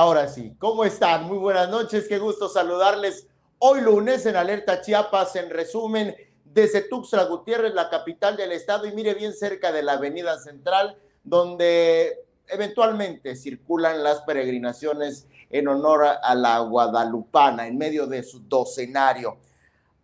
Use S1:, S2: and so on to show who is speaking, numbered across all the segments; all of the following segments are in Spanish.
S1: Ahora sí, ¿cómo están? Muy buenas noches, qué gusto saludarles. Hoy lunes en Alerta Chiapas, en resumen, desde Tuxtla Gutiérrez, la capital del estado, y mire bien cerca de la Avenida Central, donde eventualmente circulan las peregrinaciones en honor a la Guadalupana, en medio de su docenario.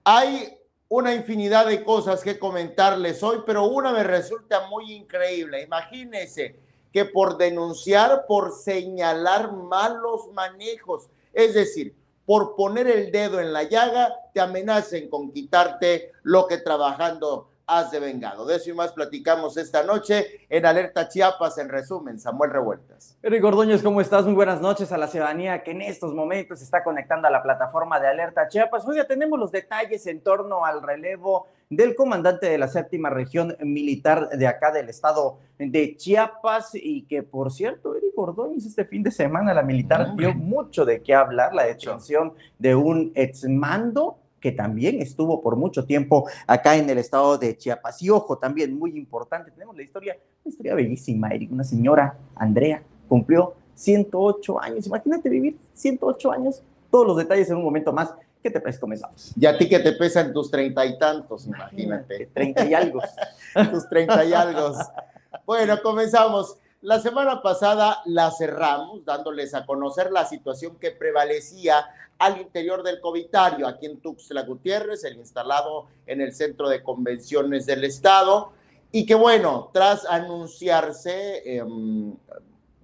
S1: Hay una infinidad de cosas que comentarles hoy, pero una me resulta muy increíble. Imagínense que por denunciar, por señalar malos manejos, es decir, por poner el dedo en la llaga, te amenacen con quitarte lo que trabajando has devengado. De eso y más platicamos esta noche en Alerta Chiapas, en resumen, Samuel Revueltas.
S2: Eric Ordóñez, ¿cómo estás? Muy buenas noches a la ciudadanía que en estos momentos se está conectando a la plataforma de Alerta Chiapas. Hoy ya tenemos los detalles en torno al relevo del comandante de la séptima región militar de acá del estado de Chiapas y que, por cierto, Eric Ordóñez, este fin de semana la militar dio mucho de qué hablar, la detención de un exmando que también estuvo por mucho tiempo acá en el estado de Chiapas. Y ojo, también muy importante, tenemos la historia, una historia bellísima, Eric, una señora, Andrea, cumplió 108 años. Imagínate vivir 108 años, todos los detalles en un momento más. ¿Qué te parece? Comenzamos.
S1: Y a ti que te pesan tus treinta y tantos, imagínate.
S2: Treinta y algo.
S1: tus treinta y algo. Bueno, comenzamos. La semana pasada la cerramos dándoles a conocer la situación que prevalecía al interior del Covitario, aquí en Tuxtla Gutiérrez, el instalado en el Centro de Convenciones del Estado, y que bueno, tras anunciarse, em,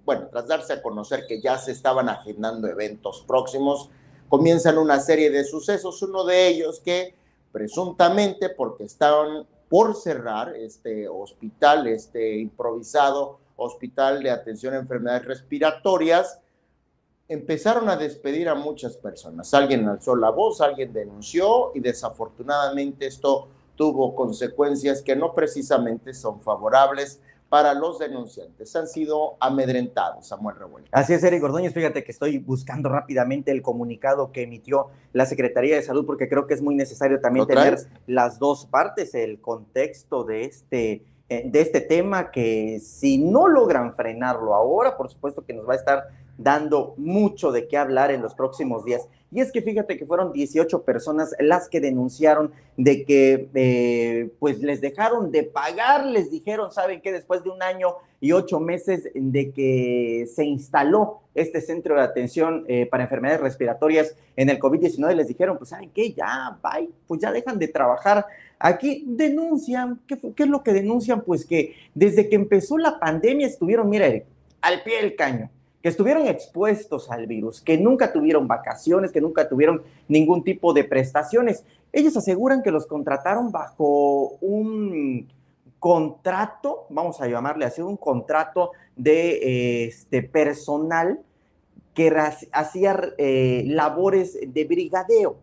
S1: bueno, tras darse a conocer que ya se estaban agendando eventos próximos, comienzan una serie de sucesos, uno de ellos que presuntamente porque estaban por cerrar este hospital, este improvisado hospital de atención a enfermedades respiratorias, empezaron a despedir a muchas personas. Alguien alzó la voz, alguien denunció y desafortunadamente esto tuvo consecuencias que no precisamente son favorables para los denunciantes. Han sido amedrentados, Samuel Revuelta.
S2: Así es, Eric Ordóñez. Fíjate que estoy buscando rápidamente el comunicado que emitió la Secretaría de Salud porque creo que es muy necesario también tener las dos partes, el contexto de este de este tema que si no logran frenarlo ahora, por supuesto que nos va a estar dando mucho de qué hablar en los próximos días. Y es que fíjate que fueron 18 personas las que denunciaron de que eh, pues les dejaron de pagar, les dijeron, ¿saben qué? Después de un año y ocho meses de que se instaló este centro de atención eh, para enfermedades respiratorias en el COVID-19, les dijeron, pues ¿saben qué? Ya, bye, pues ya dejan de trabajar. Aquí denuncian, ¿qué, ¿qué es lo que denuncian? Pues que desde que empezó la pandemia estuvieron, mira, al pie del caño que estuvieron expuestos al virus, que nunca tuvieron vacaciones, que nunca tuvieron ningún tipo de prestaciones. Ellos aseguran que los contrataron bajo un contrato, vamos a llamarle así, un contrato de este, personal que hacía eh, labores de brigadeo.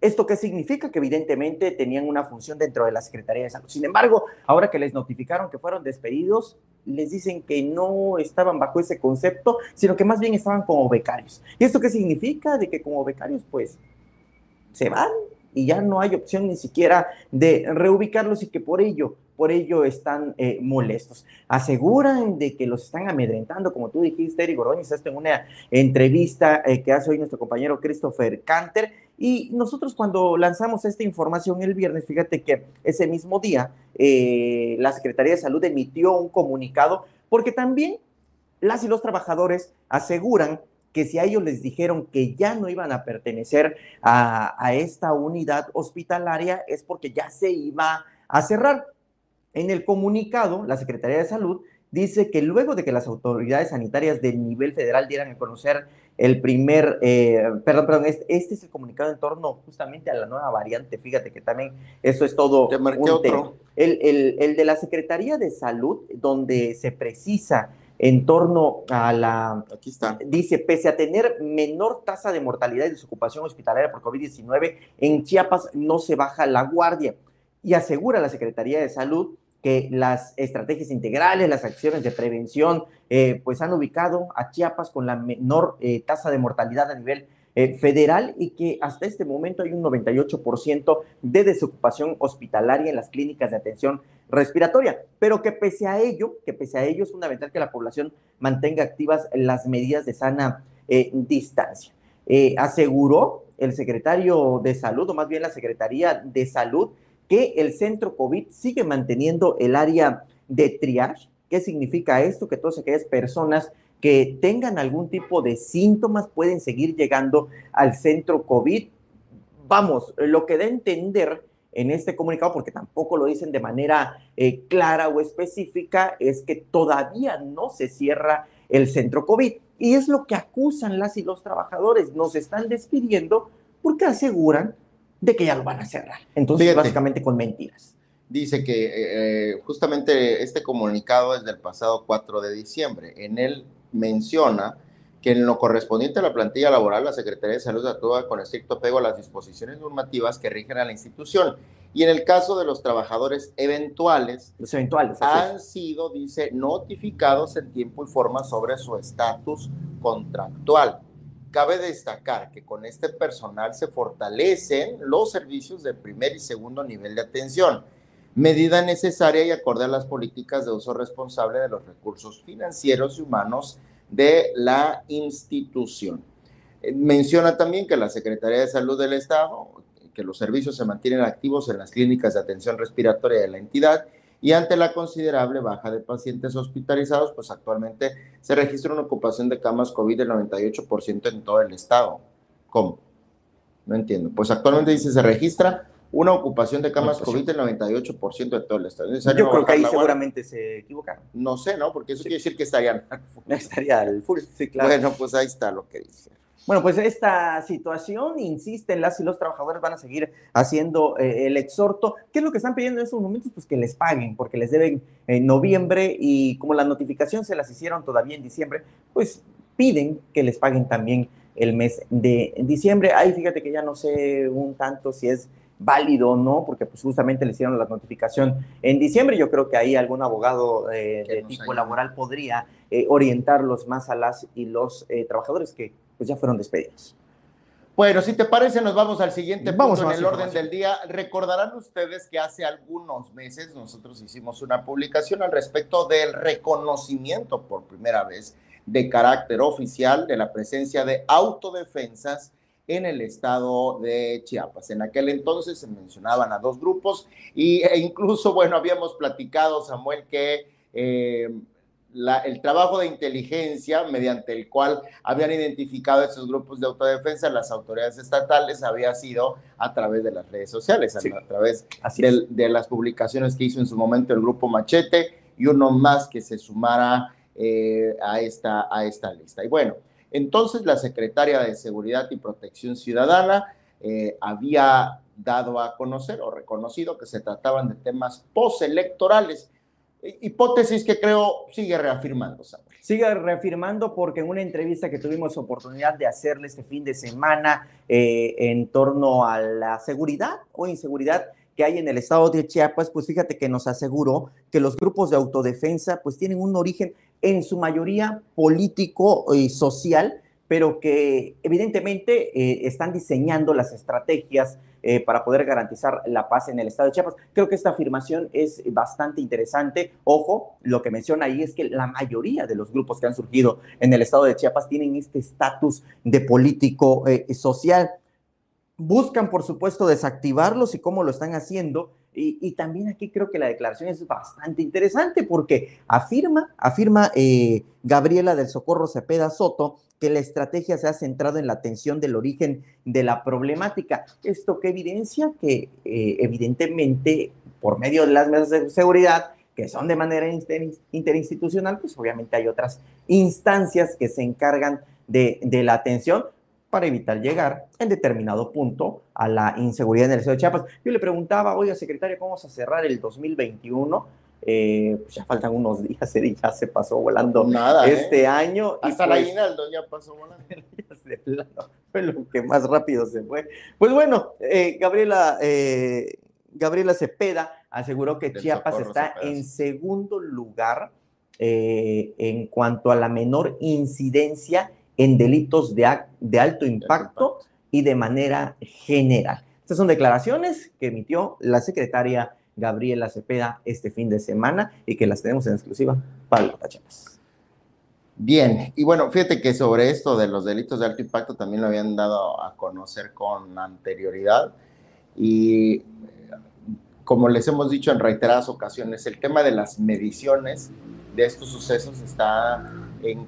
S2: ¿Esto qué significa? Que evidentemente tenían una función dentro de la Secretaría de Salud. Sin embargo, ahora que les notificaron que fueron despedidos, les dicen que no estaban bajo ese concepto, sino que más bien estaban como becarios. ¿Y esto qué significa? De que como becarios, pues, se van y ya no hay opción ni siquiera de reubicarlos y que por ello, por ello están eh, molestos. Aseguran de que los están amedrentando, como tú dijiste, Eric Ordóñez, esto en una entrevista eh, que hace hoy nuestro compañero Christopher Canter, y nosotros cuando lanzamos esta información el viernes, fíjate que ese mismo día eh, la Secretaría de Salud emitió un comunicado porque también las y los trabajadores aseguran que si a ellos les dijeron que ya no iban a pertenecer a, a esta unidad hospitalaria es porque ya se iba a cerrar. En el comunicado, la Secretaría de Salud dice que luego de que las autoridades sanitarias del nivel federal dieran a conocer el primer, eh, perdón, perdón, este, este, es el comunicado en torno justamente a la nueva variante, fíjate que también eso es todo.
S1: Te marqué otro.
S2: El, el, el, de la Secretaría de Salud, donde se precisa en torno a la...
S1: Aquí está.
S2: Dice, pese a tener menor tasa de mortalidad y desocupación hospitalaria por COVID-19, en Chiapas no se baja la guardia. Y asegura la Secretaría de Salud que las estrategias integrales, las acciones de prevención, eh, pues han ubicado a Chiapas con la menor eh, tasa de mortalidad a nivel eh, federal y que hasta este momento hay un 98% de desocupación hospitalaria en las clínicas de atención respiratoria, pero que pese a ello, que pese a ello es fundamental que la población mantenga activas las medidas de sana eh, distancia. Eh, aseguró el secretario de salud, o más bien la Secretaría de Salud, que el centro COVID sigue manteniendo el área de triage. ¿Qué significa esto? Que todas aquellas personas que tengan algún tipo de síntomas pueden seguir llegando al centro COVID. Vamos, lo que da a entender en este comunicado, porque tampoco lo dicen de manera eh, clara o específica, es que todavía no se cierra el centro COVID. Y es lo que acusan las y los trabajadores. Nos están despidiendo porque aseguran de que ya lo van a cerrar. Entonces, básicamente con mentiras.
S1: Dice que eh, eh, justamente este comunicado es del pasado 4 de diciembre. En él menciona que en lo correspondiente a la plantilla laboral, la Secretaría de Salud actúa con estricto apego a las disposiciones normativas que rigen a la institución. Y en el caso de los trabajadores eventuales,
S2: los eventuales
S1: han sido, dice, notificados en tiempo y forma sobre su estatus contractual. Cabe destacar que con este personal se fortalecen los servicios de primer y segundo nivel de atención, medida necesaria y acorde a las políticas de uso responsable de los recursos financieros y humanos de la institución. Eh, menciona también que la Secretaría de Salud del Estado, que los servicios se mantienen activos en las clínicas de atención respiratoria de la entidad y ante la considerable baja de pacientes hospitalizados, pues actualmente se registra una ocupación de camas COVID del 98% en todo el estado. ¿Cómo? No entiendo. Pues actualmente dice se registra una ocupación de camas COVID del 98% de todo el estado.
S2: Yo creo que ahí seguramente se equivocaron.
S1: No sé, ¿no? Porque eso quiere decir que estarían.
S2: Estaría el full,
S1: sí, claro. Bueno, pues ahí está lo que dice.
S2: Bueno, pues esta situación, insisten las y los trabajadores van a seguir haciendo eh, el exhorto. ¿Qué es lo que están pidiendo en estos momentos? Pues que les paguen, porque les deben en noviembre y como la notificación se las hicieron todavía en diciembre, pues piden que les paguen también el mes de diciembre. Ahí fíjate que ya no sé un tanto si es válido o no, porque pues justamente le hicieron la notificación en diciembre. Yo creo que ahí algún abogado eh, de tipo laboral podría eh, orientarlos más a las y los trabajadores que pues ya fueron despedidos.
S1: Bueno, si te parece, nos vamos al siguiente vamos punto en el orden del día. Recordarán ustedes que hace algunos meses nosotros hicimos una publicación al respecto del reconocimiento por primera vez de carácter oficial de la presencia de autodefensas en el estado de Chiapas. En aquel entonces se mencionaban a dos grupos y, e incluso, bueno, habíamos platicado, Samuel, que eh, el trabajo de inteligencia mediante el cual habían identificado estos grupos de autodefensa las autoridades estatales había sido a través de las redes sociales, a través de las publicaciones que hizo en su momento el grupo Machete y uno más que se sumara eh, a, esta, a esta lista. Y bueno, entonces la secretaria de Seguridad y Protección Ciudadana eh, había dado a conocer o reconocido que se trataban de temas postelectorales hipótesis que creo sigue reafirmando,
S2: Sigue reafirmando porque en una entrevista que tuvimos oportunidad de hacerle este fin de semana eh, en torno a la seguridad o inseguridad que hay en el estado de Chiapas, pues fíjate que nos aseguró que los grupos de autodefensa pues tienen un origen en su mayoría político y social, pero que evidentemente eh, están diseñando las estrategias eh, para poder garantizar la paz en el estado de Chiapas. Creo que esta afirmación es bastante interesante. Ojo, lo que menciona ahí es que la mayoría de los grupos que han surgido en el estado de Chiapas tienen este estatus de político eh, social. Buscan, por supuesto, desactivarlos y cómo lo están haciendo. Y, también aquí creo que la declaración es bastante interesante porque afirma, afirma Gabriela del Socorro Cepeda Soto, que la estrategia se ha centrado en la atención del origen de la problemática. Esto que evidencia que eh, evidentemente por medio de las mesas de seguridad, que son de manera interinstitucional, pues obviamente hay otras instancias que se encargan de, la atención para evitar llegar en determinado punto a la inseguridad en el estado de Chiapas. Yo le preguntaba, oiga, secretario, ¿cómo vamos a cerrar el 2021? Eh, pues ya faltan unos días, ya se pasó volando Nada, ¿eh? este año.
S1: Hasta la pues, ya pasó volando.
S2: fue lo que más rápido se fue. Pues bueno, eh, Gabriela, Gabriela Cepeda aseguró que Chiapas está en segundo lugar en cuanto a la menor incidencia en delitos de, de alto impacto y de manera general. Estas son declaraciones que emitió la secretaria Gabriela Cepeda este fin de semana y que las tenemos en exclusiva para los tachapas.
S1: Bien, y bueno, fíjate que sobre esto de los delitos de alto impacto también lo habían dado a conocer con anterioridad y como les hemos dicho en reiteradas ocasiones, el tema de las mediciones de estos sucesos está en,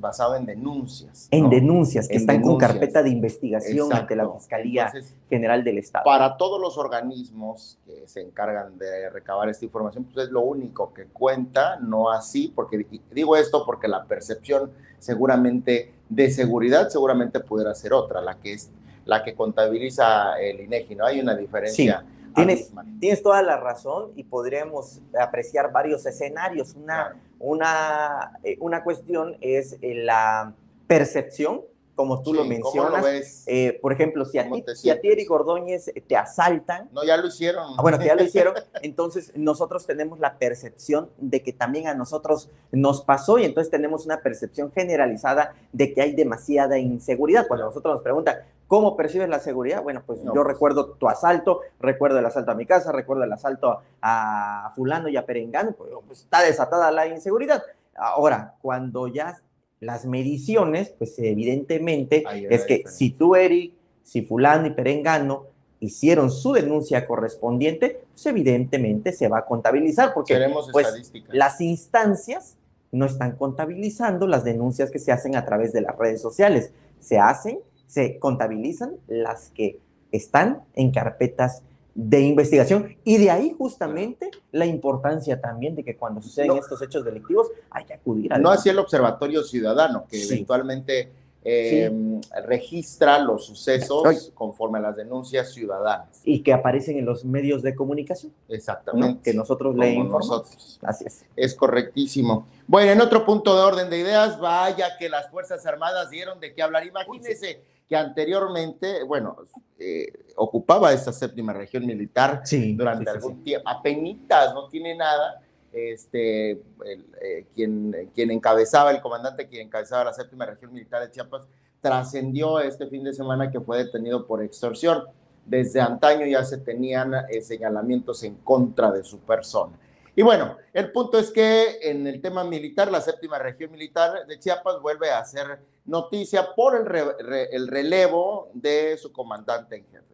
S1: basado en denuncias.
S2: En denuncias, que están con carpeta de investigación ante la Fiscalía General del Estado.
S1: Para todos los organismos que se encargan de recabar esta información, pues es lo único que cuenta, no así, porque digo esto porque la percepción seguramente de seguridad seguramente pudiera ser otra, la que es la que contabiliza el INEGI, ¿no? Hay una diferencia.
S2: Tienes, tienes, toda la razón y podríamos apreciar varios escenarios. Una, una, eh, una cuestión es eh, la percepción como tú lo mencionas. Eh, por ejemplo, si a, ti, si a ti, Eric Ordóñez, te asaltan.
S1: No, ya lo hicieron.
S2: Ah, bueno, que ya lo hicieron. entonces, nosotros tenemos la percepción de que también a nosotros nos pasó y entonces tenemos una percepción generalizada de que hay demasiada inseguridad. Cuando nosotros nos preguntan, ¿cómo percibes la seguridad? Bueno, pues yo pues. recuerdo tu asalto, recuerdo el asalto a mi casa, recuerdo el asalto a Fulano y a Perengano, pues, pues está desatada la inseguridad. Ahora, cuando ya las mediciones, pues evidentemente es que si tú, Eric, si fulano y perengano hicieron su denuncia correspondiente, pues evidentemente se va a contabilizar porque pues, las instancias no están contabilizando las denuncias que se hacen a través de las redes sociales. Se hacen, se contabilizan las que están en carpetas de investigación. Y de ahí justamente la importancia también de que cuando suceden estos hechos delictivos hay que acudir
S1: a... No así el Observatorio Ciudadano, que eventualmente em, registra los sucesos conforme a las denuncias ciudadanas.
S2: Y que aparecen en los medios de comunicación.
S1: Exactamente.
S2: Que nosotros leemos.
S1: Nosotros. Así es. Es correctísimo. Bueno, en otro punto de orden de ideas, vaya que las Fuerzas Armadas dieron de qué hablar. Imagínense que anteriormente, bueno, eh, ocupaba esta séptima región militar durante algún tiempo, apenitas, no tiene nada, este, eh, quien, quien encabezaba, el comandante quien encabezaba la séptima región militar de Chiapas, trascendió este fin de semana que fue detenido por extorsión. Desde antaño ya se tenían eh, señalamientos en contra de su persona. Y bueno, el punto es que en el tema militar, la séptima región militar de Chiapas vuelve a hacer noticia por el, el relevo de su comandante en jefe.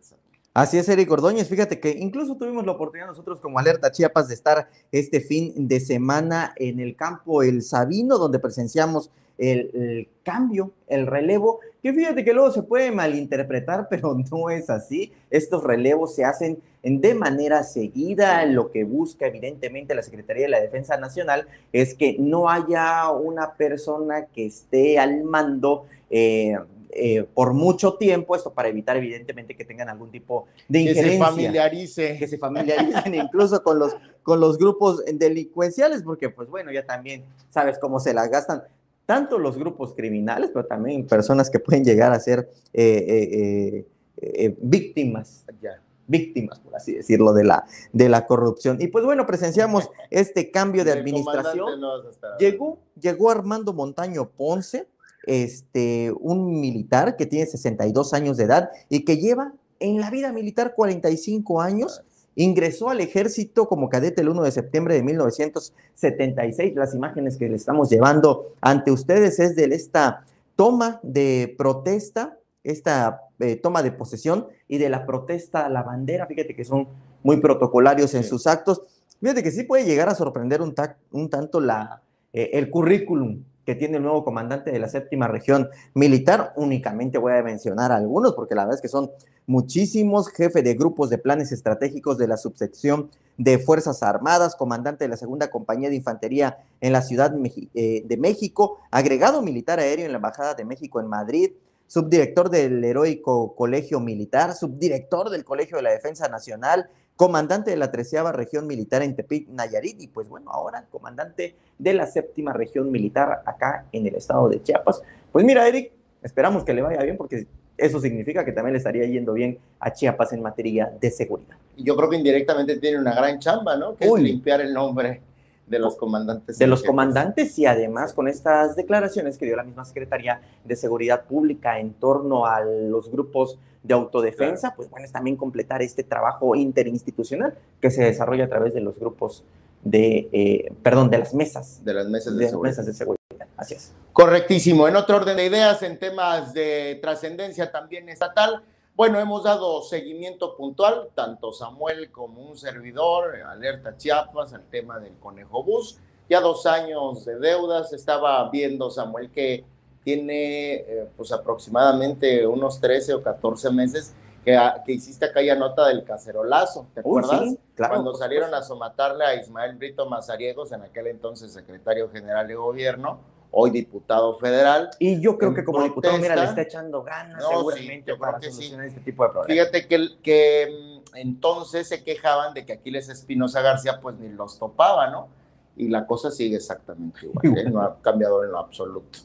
S2: Así es, Eric Ordóñez. Fíjate que incluso tuvimos la oportunidad nosotros como Alerta Chiapas de estar este fin de semana en el campo El Sabino, donde presenciamos el, cambio, el relevo, que fíjate que luego se puede malinterpretar, pero no es así. Estos relevos se hacen de manera seguida. Lo que busca evidentemente la Secretaría de la Defensa Nacional es que no haya una persona que esté al mando. Eh, eh, por mucho tiempo, esto para evitar evidentemente que tengan algún tipo de injerencia.
S1: Que se familiarice.
S2: Que se familiaricen incluso con los, con los grupos delincuenciales, porque pues bueno, ya también sabes cómo se las gastan tanto los grupos criminales, pero también personas que pueden llegar a ser eh, eh, víctimas. víctimas, por así decirlo, de la, de la corrupción. Y pues bueno, presenciamos este cambio de administración. llegó, llegó Armando Montaño Ponce, este, un militar que tiene 62 años de edad y que lleva en la vida militar 45 años. Ingresó al ejército como cadete el 1 de septiembre de 1976. Las imágenes que le estamos llevando ante ustedes es de esta toma de protesta, esta eh, toma de posesión y de la protesta a la bandera. Fíjate que son muy protocolarios en sus actos. Fíjate que sí puede llegar a sorprender un, un tanto la, eh, el currículum que tiene el nuevo comandante de la séptima región militar. Únicamente voy a mencionar algunos, porque la verdad es que son muchísimos. Jefe de grupos de planes estratégicos de la subsección de Fuerzas Armadas, comandante de la segunda compañía de infantería en la Ciudad eh, de México, agregado militar aéreo en la Embajada de México en Madrid, subdirector del heroico Colegio Militar, subdirector del Colegio de la Defensa Nacional, comandante de la treceava región militar en Tepic, Nayarit, y pues bueno, ahora comandante de la séptima región militar acá en el estado de Chiapas. Pues mira, Eric, esperamos que le vaya bien porque eso significa que también le estaría yendo bien a Chiapas en materia de seguridad.
S1: Yo creo que indirectamente tiene una gran chamba, ¿no? Que es limpiar el nombre de los comandantes.
S2: De los comandantes y además con estas declaraciones que dio la misma Secretaría de Seguridad Pública en torno a los grupos de autodefensa, pues bueno, es también completar este trabajo interinstitucional que se desarrolla a través de los grupos de, eh, perdón, de las mesas.
S1: De las mesas de,
S2: seguridad. Mesas de seguridad. Así es.
S1: Correctísimo. En otro orden de ideas, en temas de trascendencia también estatal, bueno, hemos dado seguimiento puntual, tanto Samuel como un servidor, Alerta Chiapas, al tema del Conejo Bus. Ya dos años de deudas, estaba viendo Samuel que tiene eh, pues aproximadamente unos 13 o 14 meses que, que hiciste aquella nota del cacerolazo, ¿te acuerdas? claro, Cuando salieron a somatarle a Ismael Brito Mazariegos, en aquel entonces secretario general de gobierno, hoy diputado federal.
S2: Y yo creo que como diputado, mira, le está echando ganas seguramente para solucionar este tipo de problemas.
S1: Fíjate que, que mm, entonces se quejaban de que Aquiles Espinosa García pues ni los topaba, ¿no? Y la cosa sigue exactamente igual, ¿eh? no ha cambiado en lo absoluto.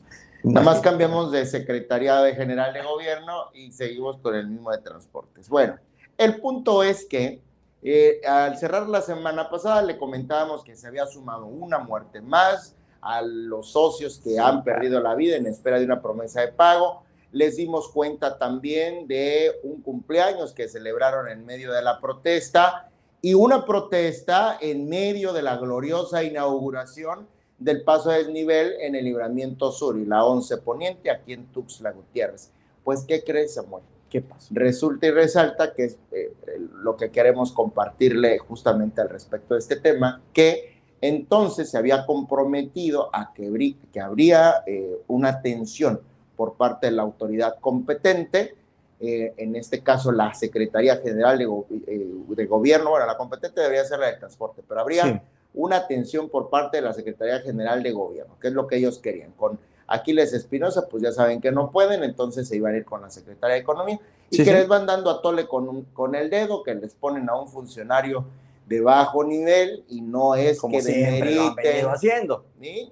S1: Nada más cambiamos de Secretaría de General de Gobierno y seguimos con el mismo de transportes. Bueno, el punto es que eh, al cerrar la semana pasada le comentábamos que se había sumado una muerte más, a los socios que han perdido la vida en espera de una promesa de pago. Les dimos cuenta también de un cumpleaños que celebraron en medio de la protesta y una protesta en medio de la gloriosa inauguración del paso de desnivel en el libramiento sur y la 11 poniente aquí en Tuxtla Gutiérrez. Pues, ¿qué crees, Samuel?
S2: ¿Qué pasa?
S1: Resulta y resalta que es eh, lo que queremos compartirle justamente al respecto de este tema, que entonces se había comprometido a que, que habría eh, una atención por parte de la autoridad competente, eh, en este caso la Secretaría General eh, de, Gobierno, bueno, la competente debería ser la de transporte, pero habría una atención por parte de la Secretaría General de Gobierno, que es lo que ellos querían. Con Aquiles Espinosa, pues ya saben que no pueden, entonces se iban a ir con la Secretaría de Economía y que les van dando a tole con, con el dedo, que les ponen a un funcionario de bajo nivel y no es que demeriten,
S2: haciendo.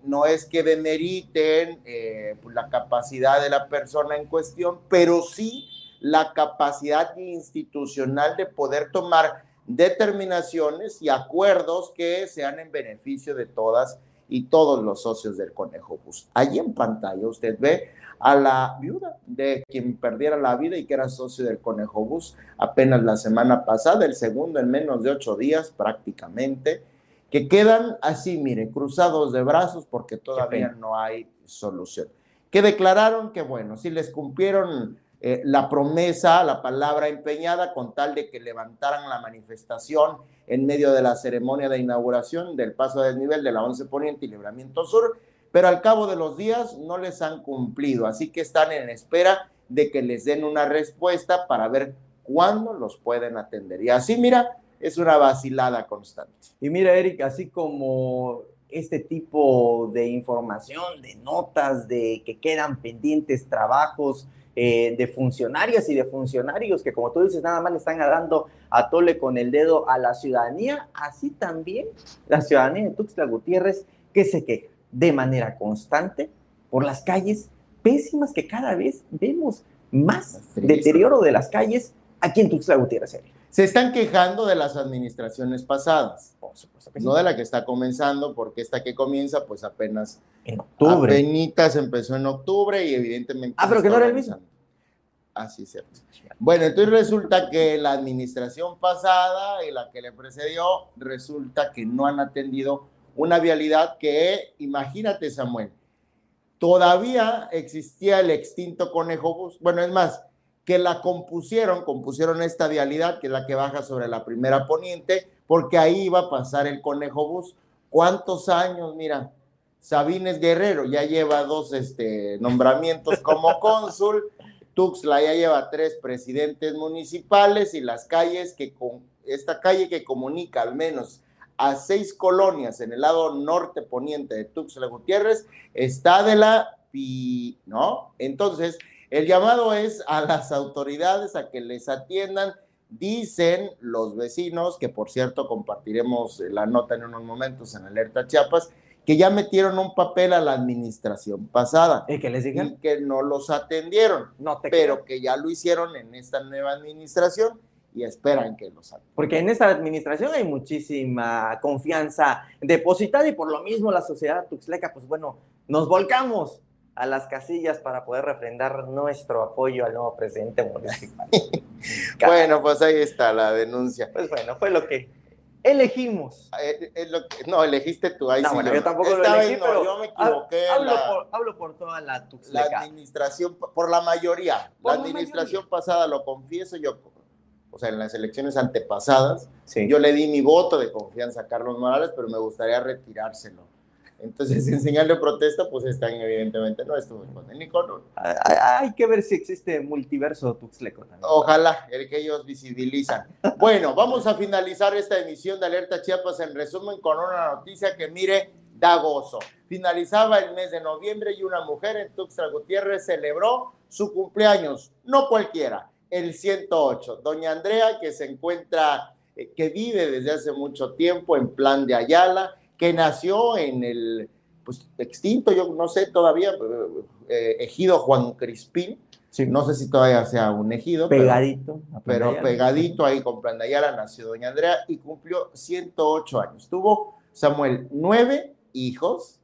S1: no es que demeriten eh, pues, la capacidad de la persona en cuestión, pero sí la capacidad institucional de poder tomar determinaciones y acuerdos que sean en beneficio de todas y todos los socios del Conejo Bus. Allí en pantalla usted ve a la viuda de quien perdiera la vida y que era socio del Conejo Bus apenas la semana pasada, el segundo en menos de ocho días prácticamente, que quedan así, mire, cruzados de brazos porque todavía no hay solución. Que declararon que, bueno, si les cumplieron eh, la promesa, la palabra empeñada, con tal de que levantaran la manifestación en medio de la ceremonia de inauguración del paso a desnivel de la 11 Poniente y Libramiento Sur, pero al cabo de los días no les han cumplido, así que están en espera de que les den una respuesta para ver cuándo los pueden atender. Y así, mira, es una vacilada constante.
S2: Y mira, Eric, así como este tipo de información, de notas, de que quedan pendientes trabajos eh, de funcionarias y de funcionarios que, como tú dices, nada más le están dando a tole con el dedo a la ciudadanía, así también la ciudadanía de Tuxtla Gutiérrez que se queja de manera constante por las calles pésimas que cada vez vemos más deterioro de las calles aquí en Tuxtla Gutiérrez.
S1: Se están quejando de las administraciones pasadas, no de la que está comenzando, porque esta que comienza, pues apenas
S2: en octubre.
S1: Apenas empezó en octubre y evidentemente.
S2: Ah, pero que no era el mismo.
S1: Así es cierto. Bueno, entonces resulta que la administración pasada y la que le precedió, resulta que no han atendido una vialidad que, imagínate Samuel, todavía existía el extinto conejo bus. Bueno, es más, que la compusieron, compusieron esta vialidad, que es la que baja sobre la primera poniente, porque ahí iba a pasar el conejo bus. ¿Cuántos años? Mira, Sabines Guerrero ya lleva dos este, nombramientos como cónsul, Tuxla ya lleva tres presidentes municipales y las calles que con esta calle que comunica al menos a seis colonias en el lado norte poniente de Tuxtla Gutiérrez, está de la Pi, ¿no? Entonces, el llamado es a las autoridades a que les atiendan. Dicen los vecinos, que por cierto compartiremos la nota en unos momentos en Alerta Chiapas, que ya metieron un papel a la administración pasada.
S2: ¿Y que les digan?
S1: que no los atendieron,
S2: no
S1: pero que ya lo hicieron en esta nueva administración y esperan que lo salgan.
S2: Porque en esta administración hay muchísima confianza depositada y por lo mismo la sociedad tuxleca, pues bueno, nos volcamos a las casillas para poder refrendar nuestro apoyo al nuevo presidente municipal.
S1: bueno, pues ahí está la denuncia.
S2: Pues bueno, fue lo que elegimos.
S1: Eh, eh, no, elegiste tú. Ahí
S2: no,
S1: sí
S2: bueno, yo, tampoco lo elegí, pero
S1: yo me equivoqué.
S2: Hablo, por, hablo por, toda la
S1: La administración, por la mayoría. la administración pasada, lo confieso, yo, o sea, en las elecciones antepasadas, yo le di mi voto de confianza a Carlos Morales, pero me gustaría retirárselo. Entonces, en señal de protesta, pues están evidentemente no estuvo con el Nico.
S2: Hay que ver si existe multiverso Tuxleco también.
S1: Ojalá, el que ellos visibilizan. Bueno, vamos a finalizar esta emisión de Alerta Chiapas en resumen con una noticia que mire, da gozo. Finalizaba el mes de noviembre y una mujer en Tuxtla Gutiérrez celebró su cumpleaños, no cualquiera, el 108. Doña Andrea, que se encuentra, eh, que vive desde hace mucho tiempo en plan de Ayala, que nació en el pues, extinto, yo no sé todavía, eh, ejido Juan Crispín. No sé si todavía sea un ejido.
S2: Pegadito.
S1: Pero, pegadito ahí con Plandayala nació Doña Andrea y cumplió 108 años. Tuvo Samuel nueve hijos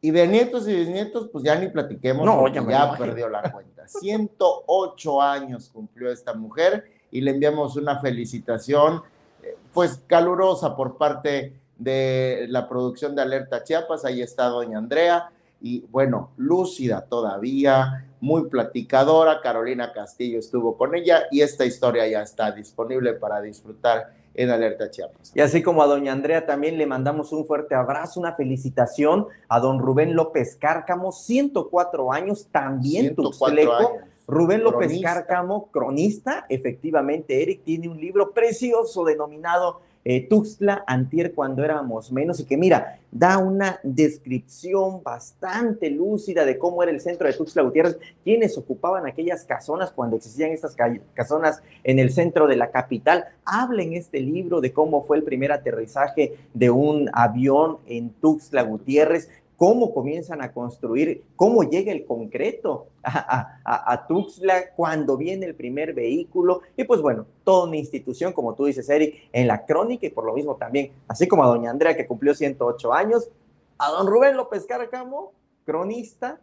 S1: y de nietos y bisnietos, pues ya ni platiquemos, no, ya, ya perdió la cuenta. 108 años cumplió esta mujer y le enviamos una felicitación, eh, pues calurosa por parte de la producción de Alerta Chiapas, ahí está doña Andrea, y bueno, lúcida todavía, muy platicadora, Carolina Castillo estuvo con ella y esta historia ya está disponible para disfrutar en Alerta Chiapas.
S2: Y así como a doña Andrea también le mandamos un fuerte abrazo, una felicitación a don Rubén López Cárcamo, 104 años, también tuxleco. Rubén López Cárcamo, cronista, efectivamente, Eric tiene un libro precioso denominado eh, Tuxtla Antier cuando éramos menos y que mira, da una descripción bastante lúcida de cómo era el centro de Tuxtla Gutiérrez, quienes ocupaban aquellas casonas cuando existían estas casonas en el centro de la capital. Habla en este libro de cómo fue el primer aterrizaje de un avión en Tuxtla Gutiérrez, cómo comienzan a construir, cómo llega el concreto a, Tuxtla, cuando viene el primer vehículo, y pues bueno, toda una institución, como tú dices, Eric, en la crónica, y por lo mismo también, así como a doña Andrea, que cumplió 108 años, a don Rubén López Caracamo, cronista,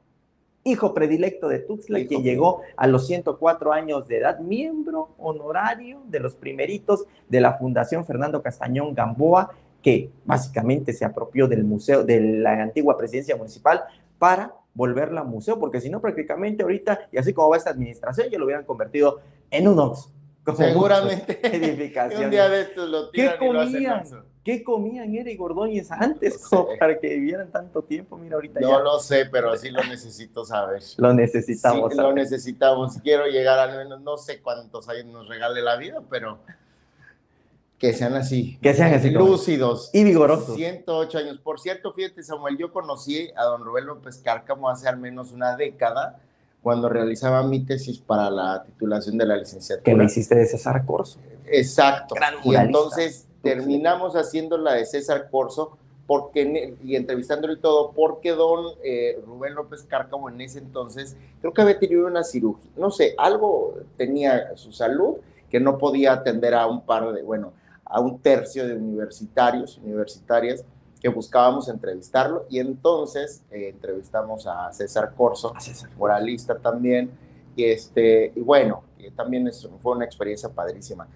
S2: hijo predilecto de Tuxtla, quien llegó a los 104 años de edad, miembro honorario de los primeritos de la Fundación Fernando Castañón Gamboa, que básicamente se apropió del museo, de la antigua presidencia municipal para volverla a museo, porque si no, prácticamente ahorita, y así como va esta administración, ya lo hubieran convertido en un OX.
S1: Seguramente.
S2: Edificación.
S1: un día de estos lo tiran
S2: ¿Qué comían? ¿Qué comían Eric Gordóñez antes para que vivieran tanto tiempo? Mira, ahorita
S1: no lo sé, pero sí lo necesito saber.
S2: lo necesitamos.
S1: Sí, lo necesitamos. Quiero llegar al menos, no sé cuántos años nos regale la vida, pero que sean así.
S2: Que sean así.
S1: Lúcidos.
S2: Y vigorosos.
S1: 108 años. Por cierto, fíjate, Samuel, yo conocí a don Rubén López Cárcamo hace al menos una década, cuando realizaba mi tesis para la titulación de la licenciatura.
S2: Que me hiciste de César Corso.
S1: Exacto. y entonces terminamos haciendo la de César Corso porque, y entrevistándolo y todo, porque don eh, Rubén López Cárcamo en ese entonces, creo que había tenido una cirugía, no sé, algo tenía su salud que no podía atender a un par de, bueno, a un tercio de universitarios, universitarias, que buscábamos entrevistarlo y entonces eh, entrevistamos a César Corso, moralista también, y, este, y bueno, también fue una experiencia padrísima.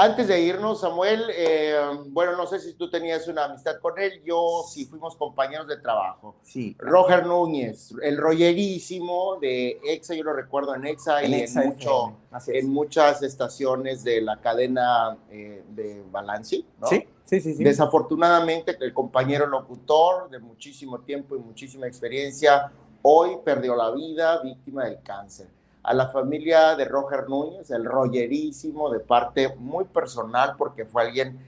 S1: Antes de irnos, Samuel, eh, bueno, no sé si tú tenías una amistad con él, yo sí fuimos compañeros de trabajo.
S2: Sí.
S1: Roger Núñez, el rollerísimo de EXA, yo lo recuerdo en EXA y en, mucho, en muchas estaciones de la cadena eh, de Balanci, ¿no?
S2: Sí, sí, sí, sí.
S1: Desafortunadamente, el compañero locutor de muchísimo tiempo y muchísima experiencia, hoy perdió la vida víctima del cáncer a la familia de Roger Núñez, el rollerísimo, de parte muy personal, porque fue alguien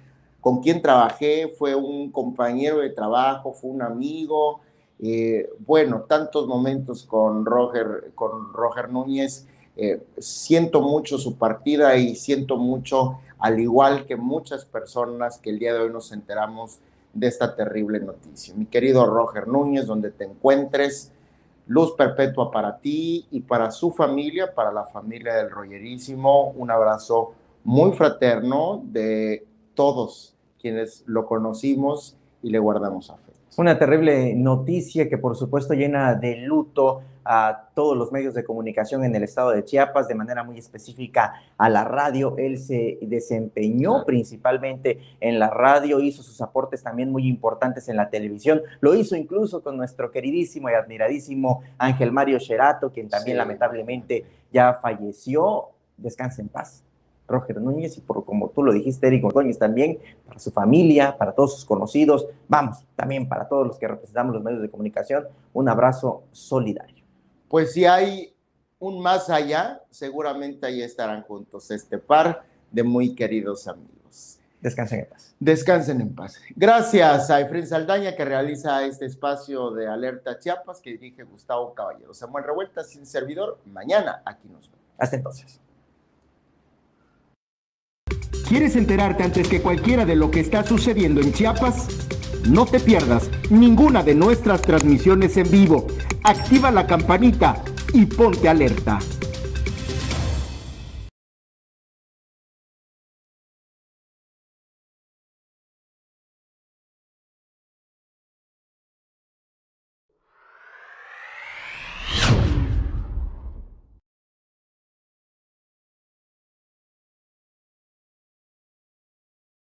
S1: con quien trabajé, fue un compañero de trabajo, fue un amigo. Eh, bueno, tantos momentos con Roger, con Roger Núñez. Eh, siento mucho su partida y siento mucho, al igual que muchas personas que el día de hoy nos enteramos de esta terrible noticia. Mi querido Roger Núñez, donde te encuentres, luz perpetua para ti y para su familia, para la familia del Royerísimo. Un abrazo muy fraterno de todos quienes lo conocimos y le guardamos afecto.
S2: Una terrible noticia que por supuesto llena de luto a todos los medios de comunicación en el estado de Chiapas, de manera muy específica a la radio. Él se desempeñó principalmente en la radio, hizo sus aportes también muy importantes en la televisión, lo hizo incluso con nuestro queridísimo y admiradísimo Ángel Mario Sherato, quien también lamentablemente ya falleció. Descanse en paz. Roger Núñez y por como tú lo dijiste, Eric Ordóñez también, para su familia, para todos sus conocidos, vamos, también para todos los que representamos los medios de comunicación, un abrazo solidario.
S1: Pues si hay un más allá, seguramente ahí estarán juntos este par de muy queridos amigos.
S2: Descansen en paz.
S1: Descansen en paz. Gracias a Efren Saldaña que realiza este espacio de Alerta Chiapas que dirige Gustavo Caballero. Samuel Revuelta, sin servidor, mañana aquí nos vemos.
S2: Hasta entonces.
S3: ¿Quieres enterarte antes que cualquiera de lo que está sucediendo en Chiapas? No te pierdas ninguna de nuestras transmisiones en vivo. Activa la campanita y ponte alerta.